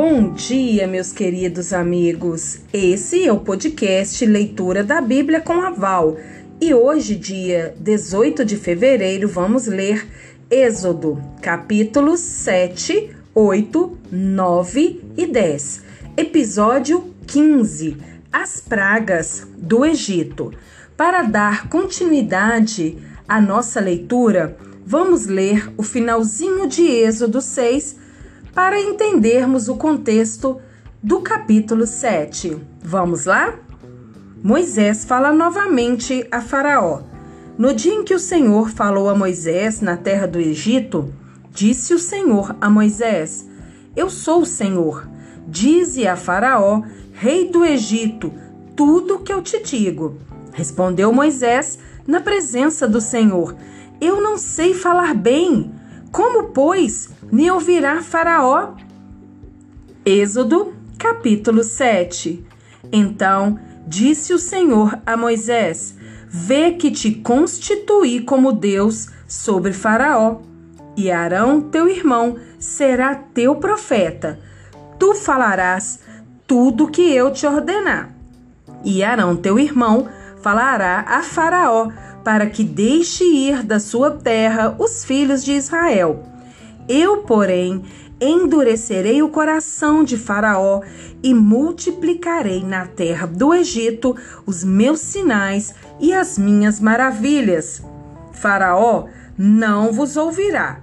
Bom dia, meus queridos amigos. Esse é o podcast Leitura da Bíblia com a Val. E hoje, dia 18 de fevereiro, vamos ler Êxodo, capítulos 7, 8, 9 e 10. Episódio 15: As pragas do Egito. Para dar continuidade à nossa leitura, vamos ler o finalzinho de Êxodo 6 para entendermos o contexto do capítulo 7. Vamos lá? Moisés fala novamente a Faraó. No dia em que o Senhor falou a Moisés na terra do Egito, disse o Senhor a Moisés: Eu sou o Senhor. Dize a Faraó, rei do Egito, tudo o que eu te digo. Respondeu Moisés na presença do Senhor: Eu não sei falar bem. Como, pois, me ouvirá Faraó? Êxodo, capítulo 7. Então disse o Senhor a Moisés: Vê que te constituí como Deus sobre Faraó, e Arão, teu irmão, será teu profeta. Tu falarás tudo o que eu te ordenar. E Arão, teu irmão, falará a Faraó, para que deixe ir da sua terra os filhos de Israel eu, porém, endurecerei o coração de Faraó e multiplicarei na terra do Egito os meus sinais e as minhas maravilhas. Faraó não vos ouvirá.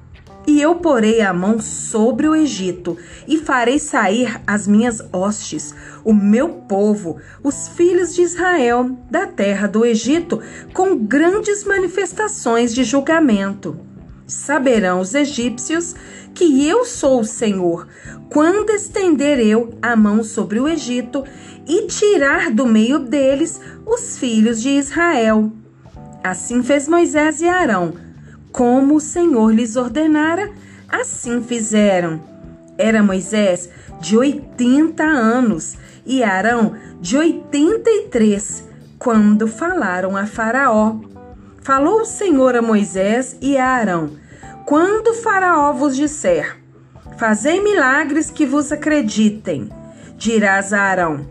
E eu porei a mão sobre o Egito e farei sair as minhas hostes, o meu povo, os filhos de Israel, da terra do Egito, com grandes manifestações de julgamento. Saberão os egípcios que eu sou o Senhor, quando estender eu a mão sobre o Egito e tirar do meio deles os filhos de Israel. Assim fez Moisés e Arão, como o Senhor lhes ordenara, assim fizeram. Era Moisés de 80 anos e Arão de 83, quando falaram a Faraó. Falou o Senhor a Moisés e a Arão: Quando Faraó vos disser: Fazei milagres que vos acreditem, dirás a Arão: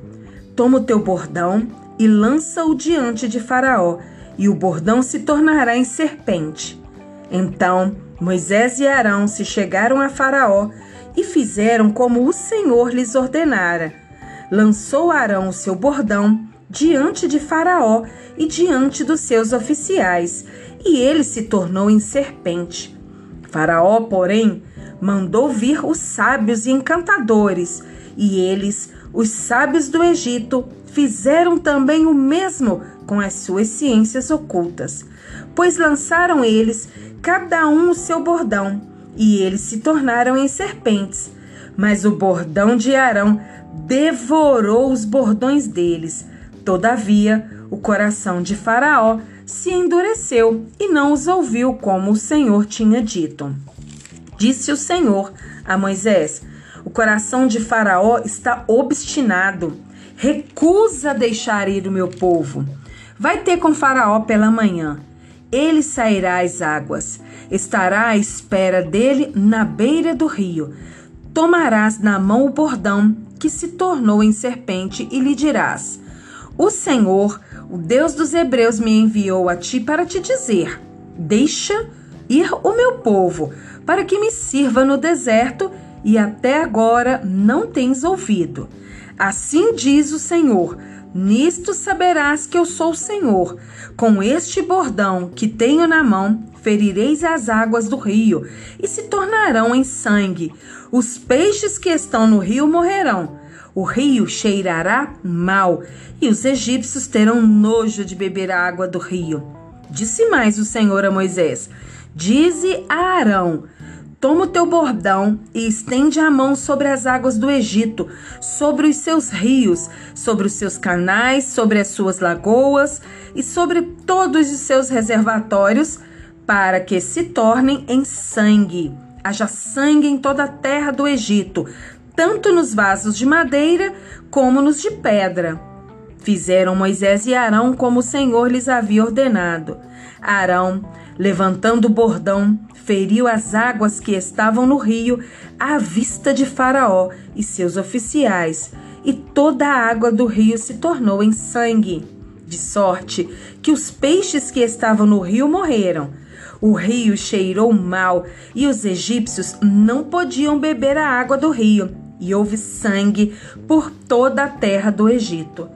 Toma o teu bordão e lança-o diante de Faraó, e o bordão se tornará em serpente. Então Moisés e Arão se chegaram a Faraó e fizeram como o Senhor lhes ordenara. Lançou Arão o seu bordão diante de Faraó e diante dos seus oficiais, e ele se tornou em serpente. Faraó, porém, mandou vir os sábios e encantadores, e eles, os sábios do Egito, fizeram também o mesmo com as suas ciências ocultas, pois lançaram eles cada um o seu bordão, e eles se tornaram em serpentes. Mas o bordão de Arão devorou os bordões deles, Todavia, o coração de Faraó se endureceu e não os ouviu como o Senhor tinha dito. Disse o Senhor a Moisés: O coração de Faraó está obstinado, recusa deixar ir o meu povo. Vai ter com Faraó pela manhã. Ele sairá às águas, estará à espera dele na beira do rio. Tomarás na mão o bordão que se tornou em serpente e lhe dirás: o Senhor, o Deus dos Hebreus, me enviou a ti para te dizer: Deixa ir o meu povo, para que me sirva no deserto, e até agora não tens ouvido. Assim diz o Senhor: Nisto saberás que eu sou o Senhor. Com este bordão que tenho na mão, ferireis as águas do rio, e se tornarão em sangue. Os peixes que estão no rio morrerão o rio cheirará mal e os egípcios terão nojo de beber a água do rio. Disse mais o Senhor a Moisés: Dize a Arão: Toma o teu bordão e estende a mão sobre as águas do Egito, sobre os seus rios, sobre os seus canais, sobre as suas lagoas e sobre todos os seus reservatórios, para que se tornem em sangue. Haja sangue em toda a terra do Egito, tanto nos vasos de madeira como nos de pedra. Fizeram Moisés e Arão como o Senhor lhes havia ordenado. Arão Levantando o bordão, feriu as águas que estavam no rio à vista de Faraó e seus oficiais, e toda a água do rio se tornou em sangue, de sorte que os peixes que estavam no rio morreram. O rio cheirou mal e os egípcios não podiam beber a água do rio, e houve sangue por toda a terra do Egito.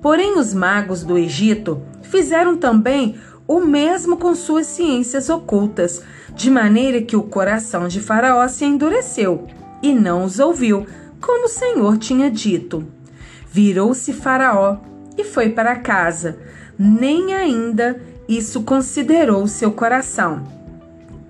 Porém, os magos do Egito fizeram também o mesmo com suas ciências ocultas, de maneira que o coração de Faraó se endureceu e não os ouviu, como o Senhor tinha dito. Virou-se Faraó e foi para casa, nem ainda isso considerou seu coração.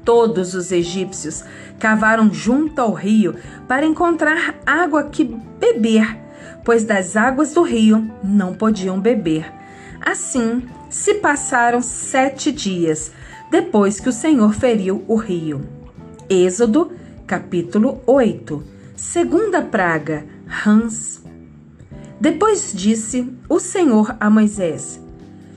Todos os egípcios cavaram junto ao rio para encontrar água que beber, pois das águas do rio não podiam beber. Assim, se passaram sete dias depois que o Senhor feriu o rio. Êxodo, capítulo 8. Segunda praga, rãs. Depois disse o Senhor a Moisés: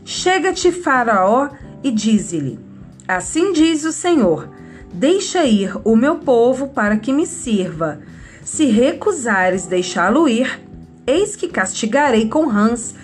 Chega-te, Faraó, e dize-lhe: Assim diz o Senhor: Deixa ir o meu povo para que me sirva. Se recusares deixá-lo ir, eis que castigarei com rãs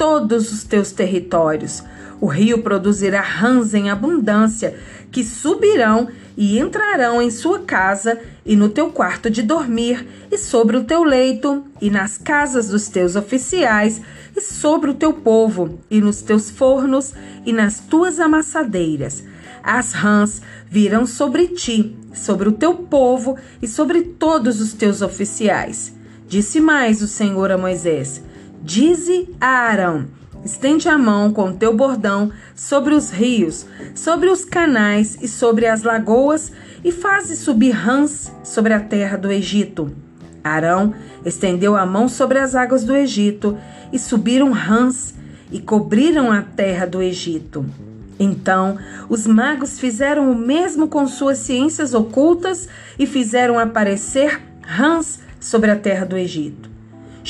todos os teus territórios. O rio produzirá rãs em abundância, que subirão e entrarão em sua casa e no teu quarto de dormir, e sobre o teu leito, e nas casas dos teus oficiais, e sobre o teu povo, e nos teus fornos, e nas tuas amassadeiras. As rãs virão sobre ti, sobre o teu povo e sobre todos os teus oficiais. Disse mais o Senhor a Moisés: Dize a Arão: Estende a mão com teu bordão sobre os rios, sobre os canais e sobre as lagoas, e faze subir rãs sobre a terra do Egito. Arão estendeu a mão sobre as águas do Egito, e subiram rãs, e cobriram a terra do Egito. Então os magos fizeram o mesmo com suas ciências ocultas e fizeram aparecer rãs sobre a terra do Egito.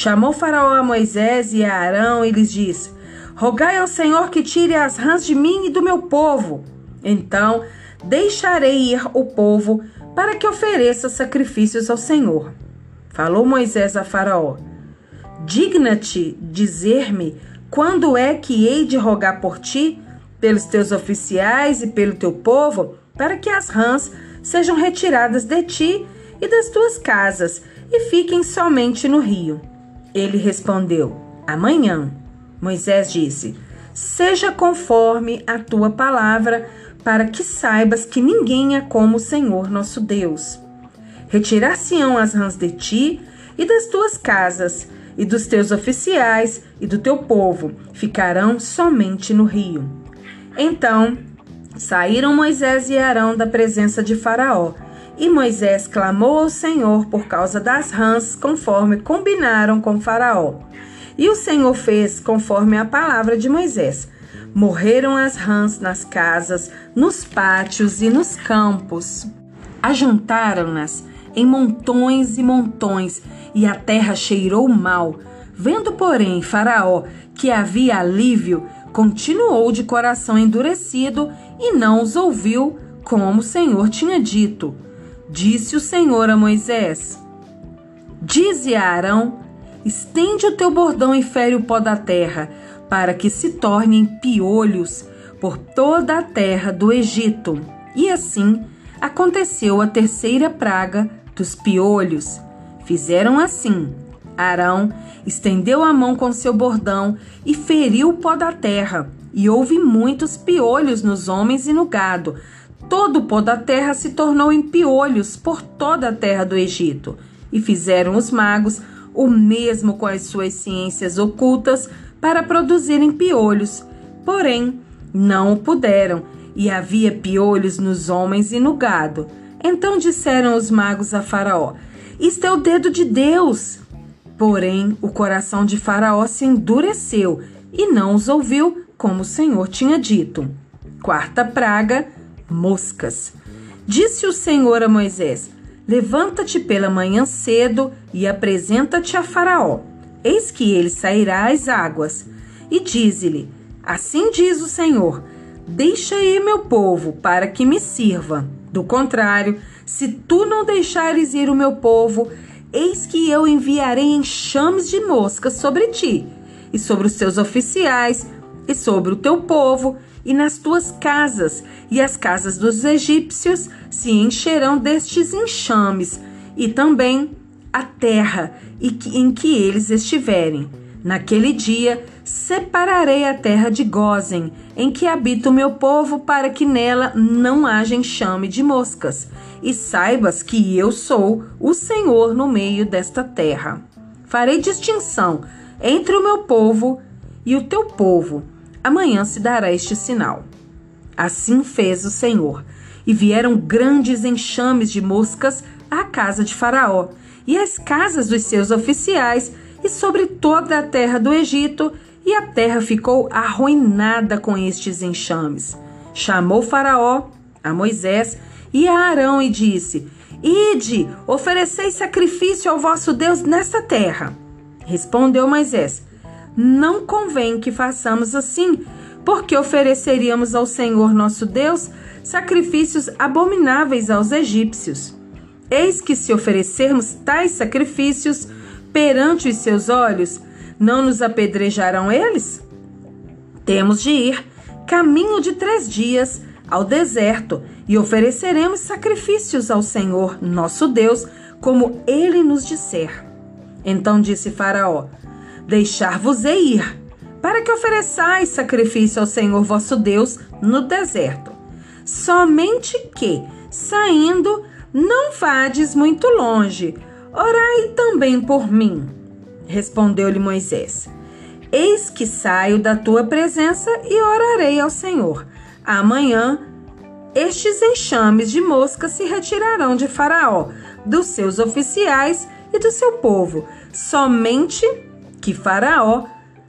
Chamou Faraó a Moisés e a Arão e lhes disse: Rogai ao Senhor que tire as rãs de mim e do meu povo. Então deixarei ir o povo para que ofereça sacrifícios ao Senhor. Falou Moisés a Faraó: Digna-te dizer-me quando é que hei de rogar por ti, pelos teus oficiais e pelo teu povo, para que as rãs sejam retiradas de ti e das tuas casas e fiquem somente no rio. Ele respondeu: Amanhã. Moisés disse: Seja conforme a tua palavra, para que saibas que ninguém é como o Senhor nosso Deus. Retirar-se-ão as rãs de ti e das tuas casas, e dos teus oficiais e do teu povo, ficarão somente no rio. Então saíram Moisés e Arão da presença de Faraó e Moisés clamou ao Senhor por causa das rãs, conforme combinaram com Faraó. E o Senhor fez conforme a palavra de Moisés. Morreram as rãs nas casas, nos pátios e nos campos. Ajuntaram-nas em montões e montões, e a terra cheirou mal. Vendo, porém, Faraó que havia alívio, continuou de coração endurecido e não os ouviu, como o Senhor tinha dito. Disse o Senhor a Moisés: Dize a Arão: estende o teu bordão e fere o pó da terra, para que se tornem piolhos por toda a terra do Egito. E assim aconteceu a terceira praga dos piolhos. Fizeram assim. Arão estendeu a mão com seu bordão e feriu o pó da terra, e houve muitos piolhos nos homens e no gado, Todo o pó da terra se tornou em piolhos por toda a terra do Egito. E fizeram os magos o mesmo com as suas ciências ocultas para produzirem piolhos. Porém, não o puderam, e havia piolhos nos homens e no gado. Então disseram os magos a Faraó: Isto é o dedo de Deus. Porém, o coração de Faraó se endureceu e não os ouviu, como o Senhor tinha dito. Quarta praga moscas. Disse o Senhor a Moisés: Levanta-te pela manhã cedo e apresenta-te a Faraó. Eis que ele sairá às águas. E dize-lhe: Assim diz o Senhor: Deixa ir meu povo para que me sirva. Do contrário, se tu não deixares ir o meu povo, eis que eu enviarei enxames de moscas sobre ti, e sobre os teus oficiais, e sobre o teu povo, e nas tuas casas, e as casas dos egípcios se encherão destes enxames, e também a terra em que eles estiverem. Naquele dia separarei a terra de Gozen, em que habita o meu povo, para que nela não haja enxame de moscas, e saibas que eu sou o Senhor no meio desta terra. Farei distinção entre o meu povo e o teu povo. Amanhã se dará este sinal. Assim fez o Senhor, e vieram grandes enxames de moscas à casa de Faraó e às casas dos seus oficiais e sobre toda a terra do Egito, e a terra ficou arruinada com estes enxames. Chamou Faraó a Moisés e a Arão e disse: Ide, ofereceis sacrifício ao vosso Deus nesta terra. Respondeu Moisés: Não convém que façamos assim, porque ofereceríamos ao Senhor nosso Deus sacrifícios abomináveis aos egípcios. Eis que, se oferecermos tais sacrifícios perante os seus olhos, não nos apedrejarão eles? Temos de ir caminho de três dias ao deserto e ofereceremos sacrifícios ao Senhor, nosso Deus, como ele nos disser. Então disse Faraó: Deixar-vos-ei ir, para que ofereçais sacrifício ao Senhor vosso Deus no deserto. Somente que, saindo, não vades muito longe, orai também por mim. Respondeu-lhe Moisés: Eis que saio da tua presença e orarei ao Senhor. Amanhã estes enxames de moscas se retirarão de Faraó, dos seus oficiais e do seu povo, somente que Faraó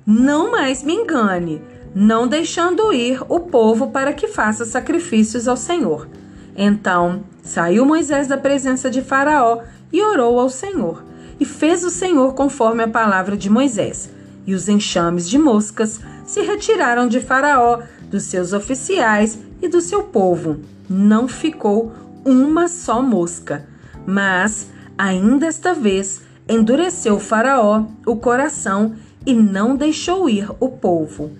não mais me engane, não deixando ir o povo para que faça sacrifícios ao Senhor. Então saiu Moisés da presença de Faraó e orou ao Senhor. E fez o Senhor conforme a palavra de Moisés. E os enxames de moscas se retiraram de Faraó, dos seus oficiais e do seu povo. Não ficou uma só mosca. Mas, ainda esta vez, endureceu Faraó o coração e não deixou ir o povo.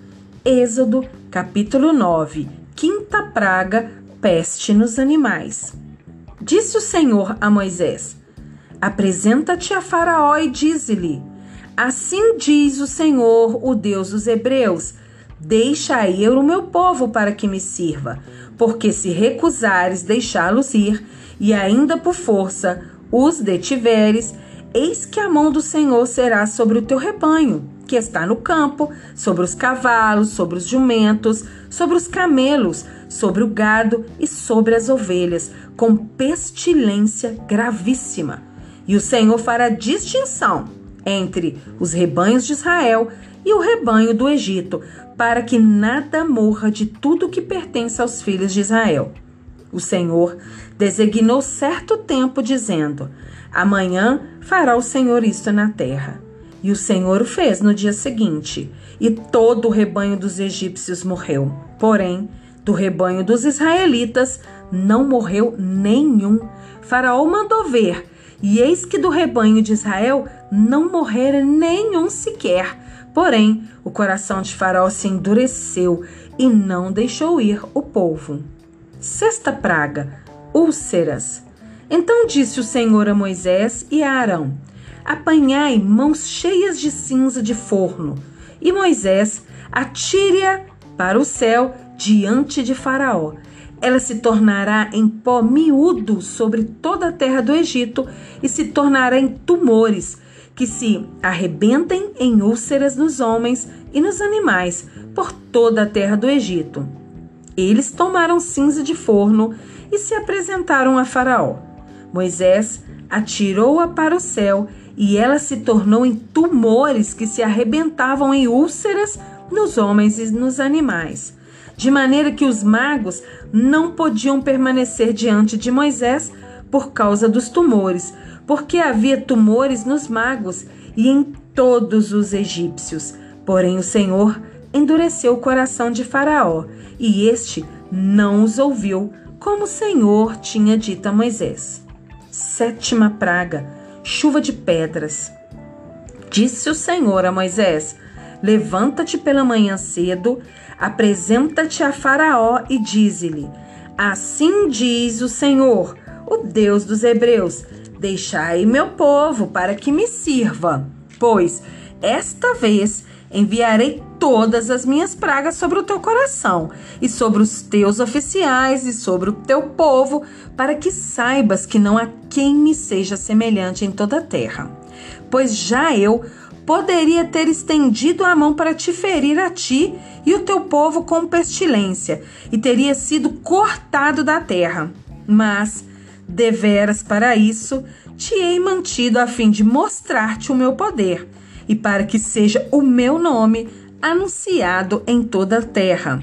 Êxodo, capítulo 9. Quinta praga peste nos animais. Disse o Senhor a Moisés: Apresenta-te a Faraó e dize-lhe: Assim diz o Senhor, o Deus dos Hebreus: Deixa ir o meu povo para que me sirva, porque se recusares deixá-los ir, e ainda por força os detiveres, eis que a mão do Senhor será sobre o teu rebanho, que está no campo, sobre os cavalos, sobre os jumentos, sobre os camelos, sobre o gado e sobre as ovelhas, com pestilência gravíssima. E o Senhor fará distinção entre os rebanhos de Israel e o rebanho do Egito, para que nada morra de tudo que pertence aos filhos de Israel. O Senhor designou certo tempo, dizendo: Amanhã fará o Senhor isto na terra. E o Senhor o fez no dia seguinte, e todo o rebanho dos egípcios morreu. Porém, do rebanho dos israelitas não morreu nenhum. Faraó mandou ver, e eis que do rebanho de Israel não morrera nenhum sequer. Porém, o coração de Faraó se endureceu e não deixou ir o povo. Sexta praga: úlceras. Então disse o Senhor a Moisés e a Arão: Apanhai mãos cheias de cinza de forno, e Moisés atire-a para o céu diante de Faraó. Ela se tornará em pó miúdo sobre toda a terra do Egito e se tornará em tumores que se arrebentem em úlceras nos homens e nos animais por toda a terra do Egito. Eles tomaram cinza de forno e se apresentaram a Faraó. Moisés atirou-a para o céu e ela se tornou em tumores que se arrebentavam em úlceras nos homens e nos animais de maneira que os magos não podiam permanecer diante de Moisés por causa dos tumores, porque havia tumores nos magos e em todos os egípcios. Porém, o Senhor endureceu o coração de Faraó, e este não os ouviu, como o Senhor tinha dito a Moisés. Sétima praga: chuva de pedras. Disse o Senhor a Moisés: Levanta-te pela manhã cedo, apresenta-te a Faraó e dize-lhe: Assim diz o Senhor, o Deus dos Hebreus: Deixai meu povo para que me sirva, pois esta vez enviarei todas as minhas pragas sobre o teu coração e sobre os teus oficiais e sobre o teu povo, para que saibas que não há quem me seja semelhante em toda a terra. Pois já eu poderia ter estendido a mão para te ferir a ti e o teu povo com pestilência, e teria sido cortado da terra. Mas, deveras para isso, te hei mantido a fim de mostrar-te o meu poder e para que seja o meu nome anunciado em toda a terra.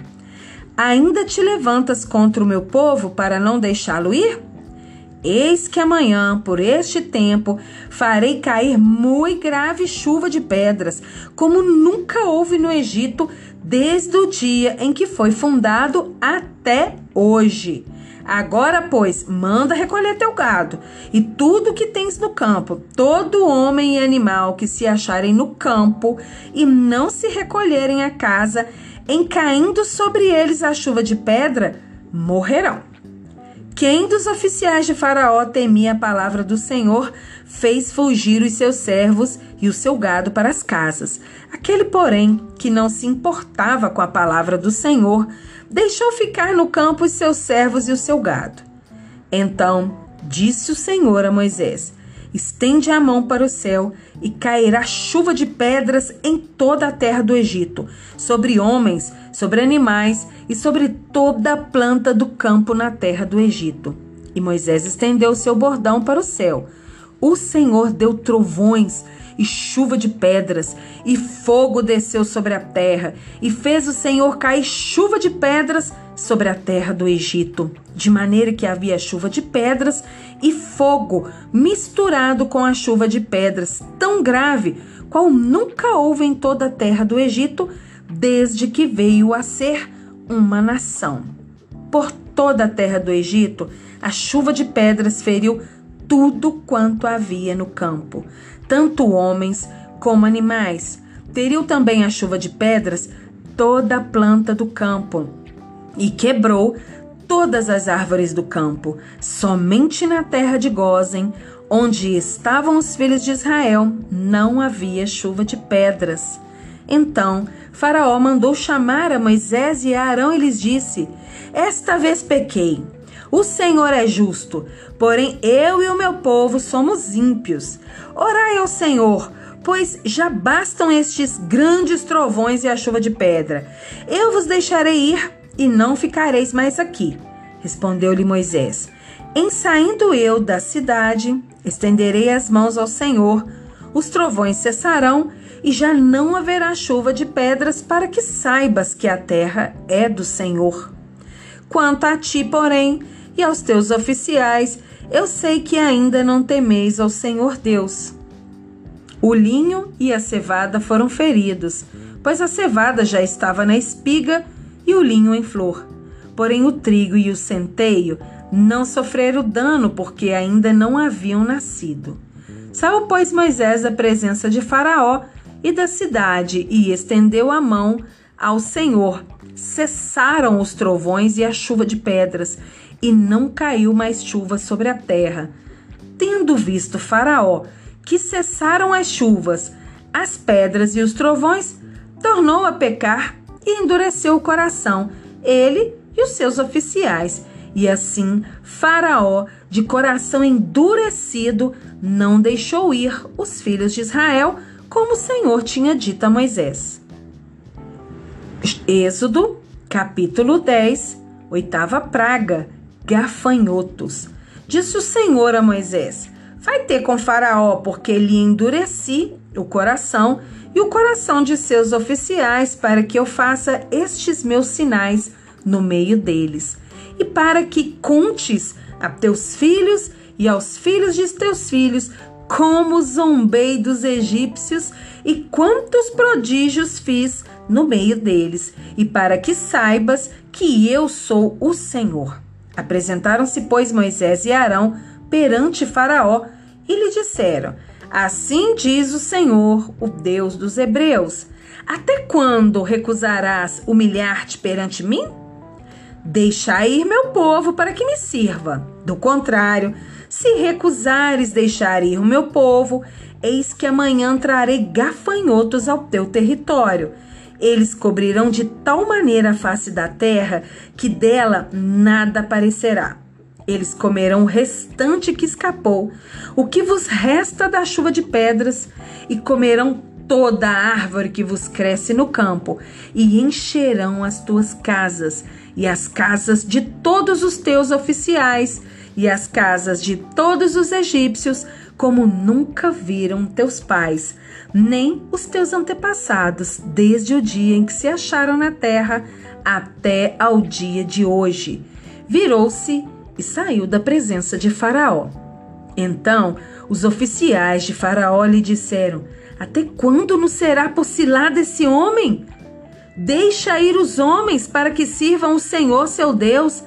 Ainda te levantas contra o meu povo para não deixá-lo ir? Eis que amanhã, por este tempo, farei cair muito grave chuva de pedras, como nunca houve no Egito, desde o dia em que foi fundado até hoje. Agora, pois, manda recolher teu gado e tudo que tens no campo, todo homem e animal que se acharem no campo e não se recolherem a casa, em caindo sobre eles a chuva de pedra, morrerão. Quem dos oficiais de Faraó temia a palavra do Senhor fez fugir os seus servos e o seu gado para as casas. Aquele, porém, que não se importava com a palavra do Senhor, deixou ficar no campo os seus servos e o seu gado. Então disse o Senhor a Moisés: Estende a mão para o céu e cairá chuva de pedras em toda a terra do Egito, sobre homens, sobre animais e sobre toda a planta do campo na terra do Egito. E Moisés estendeu seu bordão para o céu. O Senhor deu trovões e chuva de pedras, e fogo desceu sobre a terra, e fez o Senhor cair chuva de pedras sobre a terra do Egito, de maneira que havia chuva de pedras e fogo misturado com a chuva de pedras, tão grave qual nunca houve em toda a terra do Egito, desde que veio a ser uma nação. Por toda a terra do Egito, a chuva de pedras feriu tudo quanto havia no campo, tanto homens como animais. Teriam também a chuva de pedras toda a planta do campo e quebrou todas as árvores do campo. Somente na terra de Gozen, onde estavam os filhos de Israel, não havia chuva de pedras. Então Faraó mandou chamar a Moisés e a Arão e lhes disse: Esta vez pequei. O Senhor é justo, porém eu e o meu povo somos ímpios. Orai ao Senhor, pois já bastam estes grandes trovões e a chuva de pedra. Eu vos deixarei ir e não ficareis mais aqui. Respondeu-lhe Moisés: Em saindo eu da cidade, estenderei as mãos ao Senhor, os trovões cessarão e já não haverá chuva de pedras para que saibas que a terra é do Senhor. Quanto a ti, porém, e aos teus oficiais, eu sei que ainda não temeis ao Senhor Deus. O linho e a cevada foram feridos, pois a cevada já estava na espiga e o linho em flor. Porém, o trigo e o centeio não sofreram dano, porque ainda não haviam nascido. Saiu, pois, Moisés da presença de Faraó e da cidade e estendeu a mão ao Senhor. Cessaram os trovões e a chuva de pedras, e não caiu mais chuva sobre a terra. Tendo visto Faraó que cessaram as chuvas, as pedras e os trovões, tornou a pecar e endureceu o coração, ele e os seus oficiais. E assim Faraó, de coração endurecido, não deixou ir os filhos de Israel, como o Senhor tinha dito a Moisés. Êxodo, capítulo 10, oitava praga gafanhotos. Disse o Senhor a Moisés: Vai ter com Faraó, porque lhe endureci o coração e o coração de seus oficiais, para que eu faça estes meus sinais no meio deles, e para que contes a teus filhos e aos filhos de teus filhos como zombei dos egípcios e quantos prodígios fiz no meio deles, e para que saibas que eu sou o Senhor. Apresentaram-se, pois, Moisés e Arão perante Faraó e lhe disseram: Assim diz o Senhor, o Deus dos Hebreus: Até quando recusarás humilhar-te perante mim? Deixa ir meu povo para que me sirva. Do contrário, se recusares deixar ir o meu povo, eis que amanhã trarei gafanhotos ao teu território. Eles cobrirão de tal maneira a face da terra que dela nada aparecerá. Eles comerão o restante que escapou, o que vos resta da chuva de pedras, e comerão toda a árvore que vos cresce no campo, e encherão as tuas casas, e as casas de todos os teus oficiais, e as casas de todos os egípcios, como nunca viram teus pais, nem os teus antepassados, desde o dia em que se acharam na terra até ao dia de hoje. Virou-se e saiu da presença de Faraó. Então os oficiais de Faraó lhe disseram: Até quando nos será possilado esse homem? Deixa ir os homens para que sirvam o Senhor seu Deus.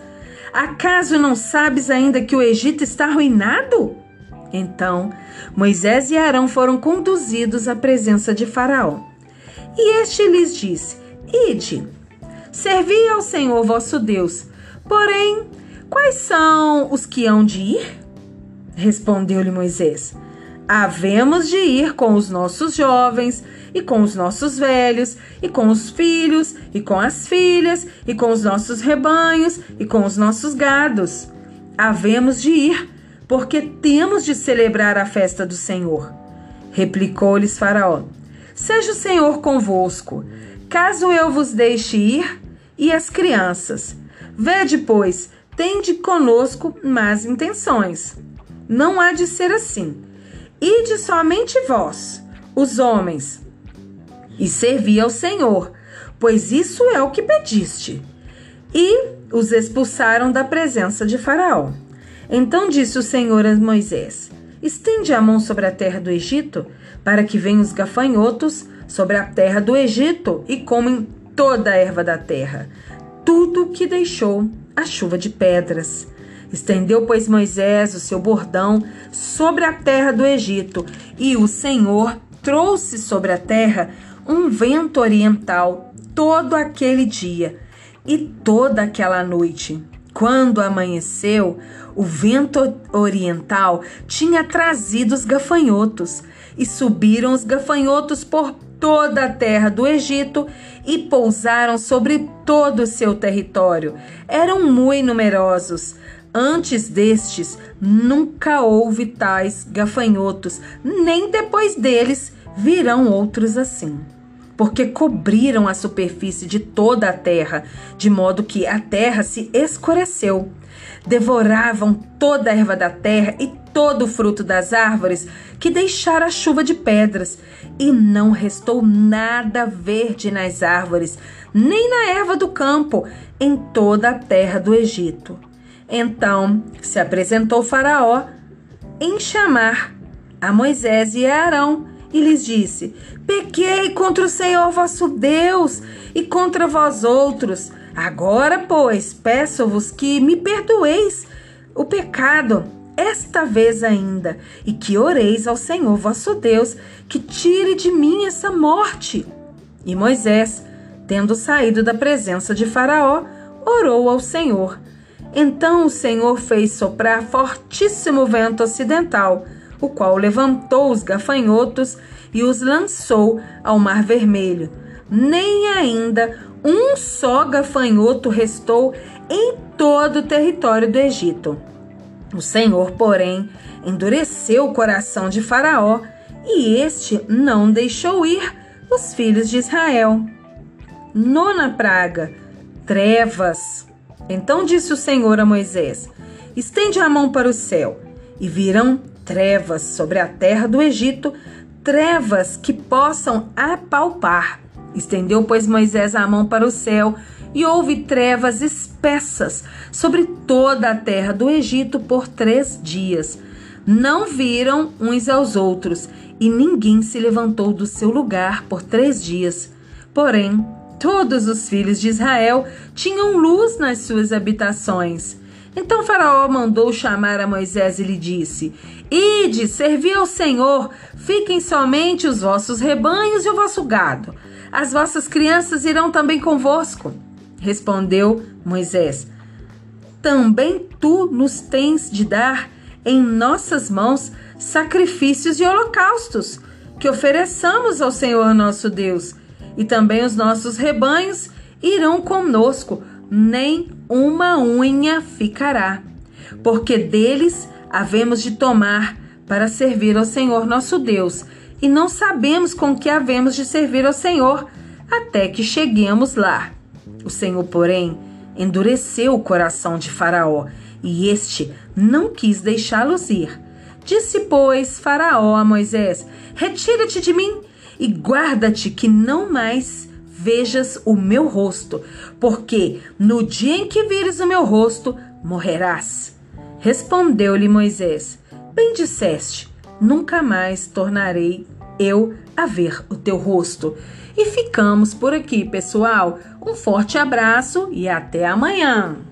Acaso não sabes ainda que o Egito está arruinado? Então Moisés e Arão foram conduzidos à presença de Faraó. E este lhes disse: Ide, servi ao Senhor vosso Deus. Porém, Quais são os que hão de ir? Respondeu-lhe Moisés: Havemos de ir com os nossos jovens, e com os nossos velhos, e com os filhos, e com as filhas, e com os nossos rebanhos, e com os nossos gados. Havemos de ir, porque temos de celebrar a festa do Senhor. Replicou-lhes Faraó: Seja o Senhor convosco, caso eu vos deixe ir, e as crianças. Vede, pois, tende conosco más intenções. Não há de ser assim. Ide somente vós, os homens, e servi ao Senhor, pois isso é o que pediste. E os expulsaram da presença de Faraó. Então disse o Senhor a Moisés: Estende a mão sobre a terra do Egito, para que venham os gafanhotos sobre a terra do Egito e comem toda a erva da terra, tudo que deixou a chuva de pedras. Estendeu, pois, Moisés o seu bordão sobre a terra do Egito, e o Senhor trouxe sobre a terra um vento oriental todo aquele dia e toda aquela noite. Quando amanheceu, o vento oriental tinha trazido os gafanhotos, e subiram os gafanhotos por toda a terra do Egito e pousaram sobre todo o seu território. Eram muito numerosos. Antes destes, nunca houve tais gafanhotos, nem depois deles virão outros assim. Porque cobriram a superfície de toda a terra, de modo que a terra se escureceu. Devoravam toda a erva da terra e todo o fruto das árvores que deixara a chuva de pedras, e não restou nada verde nas árvores, nem na erva do campo, em toda a terra do Egito. Então se apresentou Faraó em chamar a Moisés e a Arão e lhes disse: Pequei contra o Senhor vosso Deus e contra vós outros. Agora, pois, peço-vos que me perdoeis o pecado esta vez ainda, e que oreis ao Senhor vosso Deus, que tire de mim essa morte. E Moisés, tendo saído da presença de Faraó, orou ao Senhor. Então o Senhor fez soprar fortíssimo vento ocidental, o qual levantou os gafanhotos e os lançou ao Mar Vermelho. Nem ainda um só gafanhoto restou em todo o território do Egito. O Senhor, porém, endureceu o coração de Faraó e este não deixou ir os filhos de Israel. Nona praga: trevas. Então disse o Senhor a Moisés: Estende a mão para o céu, e virão trevas sobre a terra do Egito, trevas que possam apalpar. Estendeu, pois, Moisés a mão para o céu, e houve trevas espessas sobre toda a terra do Egito por três dias. Não viram uns aos outros, e ninguém se levantou do seu lugar por três dias. Porém, todos os filhos de Israel tinham luz nas suas habitações. Então Faraó mandou chamar a Moisés e lhe disse: Ide, servi ao Senhor, fiquem somente os vossos rebanhos e o vosso gado. As vossas crianças irão também convosco. Respondeu Moisés: Também tu nos tens de dar em nossas mãos sacrifícios e holocaustos, que ofereçamos ao Senhor nosso Deus, e também os nossos rebanhos irão conosco nem uma unha ficará, porque deles havemos de tomar para servir ao Senhor nosso Deus, e não sabemos com que havemos de servir ao Senhor até que cheguemos lá. O Senhor, porém, endureceu o coração de Faraó, e este não quis deixá-los ir. Disse, pois, Faraó a Moisés: Retira-te de mim e guarda-te que não mais vejas o meu rosto, porque no dia em que vires o meu rosto, morrerás. Respondeu-lhe Moisés: Bem disseste, nunca mais tornarei eu a ver o teu rosto. E ficamos por aqui, pessoal. Um forte abraço e até amanhã!